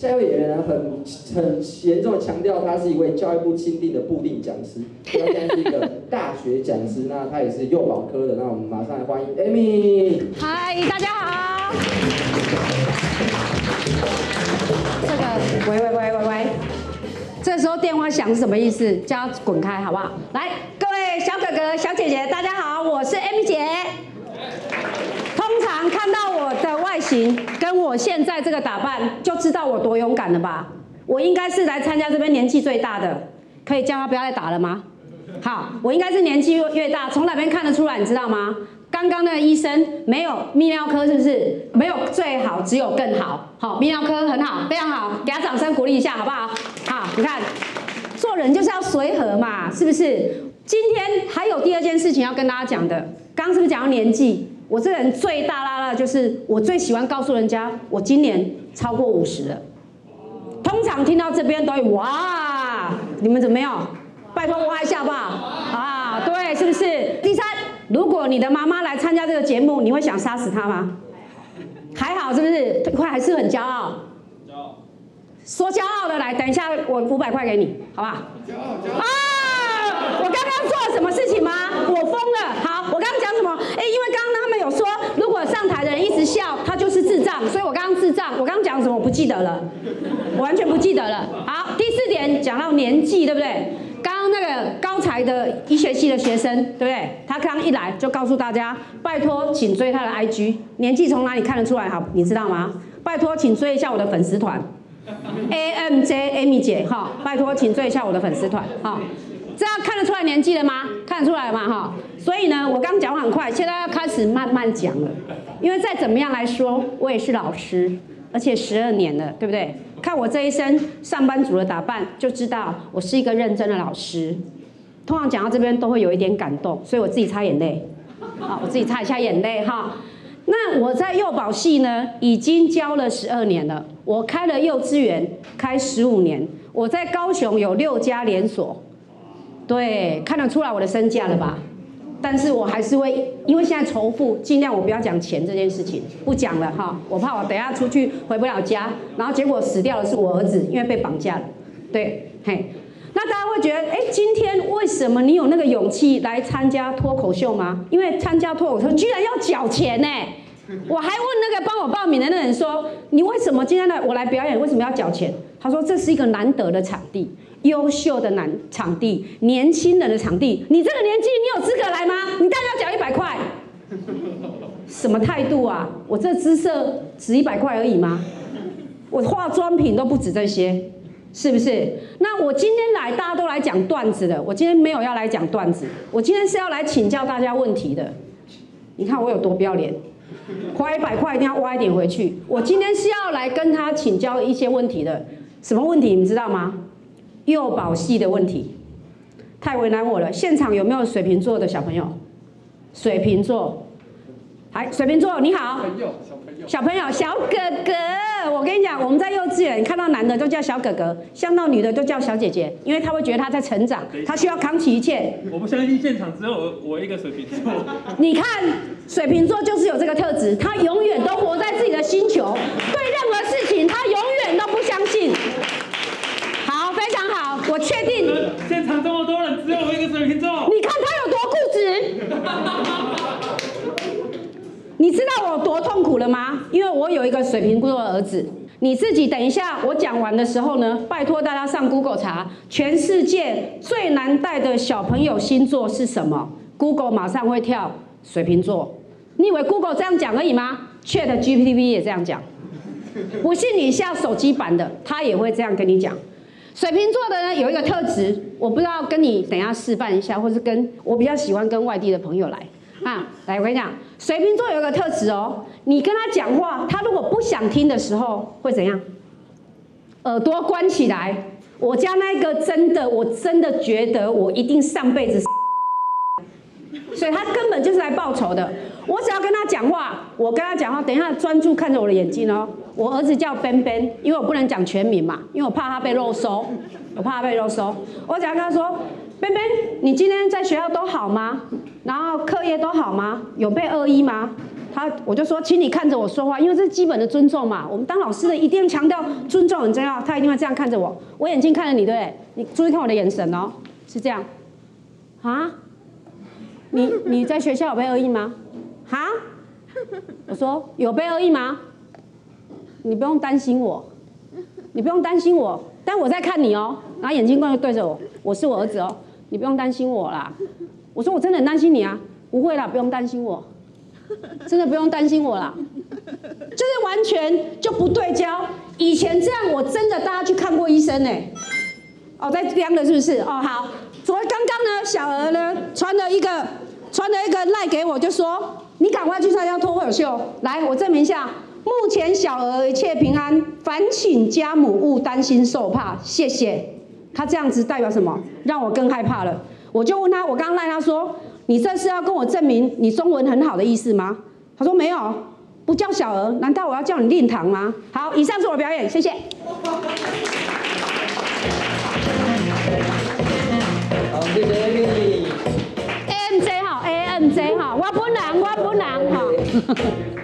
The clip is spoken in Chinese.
下一位演员呢，很很严重的强调，他是一位教育部钦定的固定讲师，他现在是一个大学讲师，那他也是幼保科的，那我们马上来欢迎 Amy。嗨，大家好。这个，喂喂喂喂喂，这时候电话响是什么意思？叫他滚开，好不好？来，各位小哥哥、小姐姐，大家好，我是 Amy 姐。通常看到我的外形跟我现在这个打扮，就知道我多勇敢了吧？我应该是来参加这边年纪最大的，可以叫他不要再打了吗？好，我应该是年纪越越大，从哪边看得出来？你知道吗？刚刚那个医生没有泌尿科是不是？没有最好，只有更好。好，泌尿科很好，非常好，给他掌声鼓励一下，好不好？好，你看，做人就是要随和嘛，是不是？今天还有第二件事情要跟大家讲的，刚刚是不是讲到年纪？我这人最大啦啦，就是我最喜欢告诉人家，我今年超过五十了。通常听到这边都会哇，你们怎么样？拜托挖一下吧。啊，对，是不是？第三，如果你的妈妈来参加这个节目，你会想杀死她吗？还好，是不是？会还是很骄傲。骄傲。说骄傲的来，等一下我五百块给你，好不好？骄傲，骄傲。啊！我刚刚做了什么事情吗？我疯了。好，我刚刚讲什么？哎，因为刚刚他们有说，如果上台的人一直笑，他就是智障，所以我刚刚智障。我刚刚讲什么？我不记得了，完全不记得了。好，第四点讲到年纪，对不对？刚刚那个高才的医学系的学生，对不对？他刚一来就告诉大家，拜托，请追他的 IG，年纪从哪里看得出来？好，你知道吗？拜托，请追一下我的粉丝团，AMJ Amy 姐，哈，拜托，请追一下我的粉丝团，哈，这样看得出来年纪了吗？看得出来吗？哈，所以呢，我刚讲很快，现在要开始慢慢讲了，因为再怎么样来说，我也是老师，而且十二年了，对不对？看我这一身上班族的打扮，就知道我是一个认真的老师。通常讲到这边都会有一点感动，所以我自己擦眼泪。好，我自己擦一下眼泪哈。那我在幼保系呢，已经教了十二年了。我开了幼稚园，开十五年。我在高雄有六家连锁，对，看得出来我的身价了吧？但是我还是会，因为现在仇富，尽量我不要讲钱这件事情，不讲了哈。我怕我等下出去回不了家，然后结果死掉的是我儿子，因为被绑架了。对，嘿，那大家会觉得，哎，今天为什么你有那个勇气来参加脱口秀吗？因为参加脱口秀居然要缴钱呢。我还问那个帮我报名的那人说，你为什么今天来我来表演为什么要缴钱？他说这是一个难得的场地。优秀的男场地，年轻人的场地，你这个年纪，你有资格来吗？你当然要缴一百块，什么态度啊？我这姿色值一百块而已吗？我化妆品都不止这些，是不是？那我今天来，大家都来讲段子的，我今天没有要来讲段子，我今天是要来请教大家问题的。你看我有多不要脸，花一百块一定要挖一点回去。我今天是要来跟他请教一些问题的，什么问题？你们知道吗？幼保系的问题太为难我了。现场有没有水瓶座的小朋友？水瓶座，还水瓶座，你好。小朋友，小哥哥，我跟你讲，我们在幼稚园看到男的都叫小哥哥，像到女的都叫小姐姐，因为他会觉得他在成长，他需要扛起一切。我不相信现场只有我我一个水瓶座。你看，水瓶座就是有这个特质，他永远都活在自己的星球，对任何事情他永远都不相信。非常好，我确定。现场这么多人，只有我一个水瓶座。你看他有多固执。你知道我多痛了吗？因为我有一个水瓶座的儿子。你自己等一下，我讲完的时候呢，拜托大家上 Google 查，全世界最难带的小朋友星座是什么？Google 马上会跳水瓶座。你以为 Google 这样讲而已吗？Chat GPT 也这样讲。不信你下手机版的，他也会这样跟你讲。水瓶座的呢有一个特质，我不知道跟你等下示范一下，或是跟我比较喜欢跟外地的朋友来啊，来我跟你讲，水瓶座有一个特质哦，你跟他讲话，他如果不想听的时候会怎样？耳朵关起来。我家那个真的，我真的觉得我一定上辈子。所以他根本就是来报仇的。我只要跟他讲话，我跟他讲话，等一下专注看着我的眼睛哦。我儿子叫 Ben Ben，因为我不能讲全名嘛，因为我怕他被肉收，我怕他被肉收。我只要跟他说：Ben Ben，你今天在学校都好吗？然后课业都好吗？有被恶意吗？他我就说，请你看着我说话，因为这是基本的尊重嘛。我们当老师的一定强调尊重很重要，他一定会这样看着我，我眼睛看着你，对不对？你注意看我的眼神哦，是这样。啊？你你在学校有被恶意吗？哈？我说有被恶意吗？你不用担心我，你不用担心我，但我在看你哦。然后眼睛光就对着我，我是我儿子哦，你不用担心我啦。我说我真的很担心你啊，不会啦，不用担心我，真的不用担心我啦。就是完全就不对焦。以前这样我真的大家去看过医生呢。哦，在量了是不是？哦好。昨刚刚呢，小娥呢传了一个传了一个赖给我，就说你赶快去参加脱口秀，来我证明一下。目前小娥一切平安，烦请家母勿担心受怕，谢谢。他这样子代表什么？让我更害怕了。我就问他，我刚刚赖他说，你这是要跟我证明你中文很好的意思吗？他说没有，不叫小儿，难道我要叫你令堂吗？好，以上是我的表演，谢谢。好，谢谢 Amy。A M J 哈，A M J 哈，我本人，我本人哈。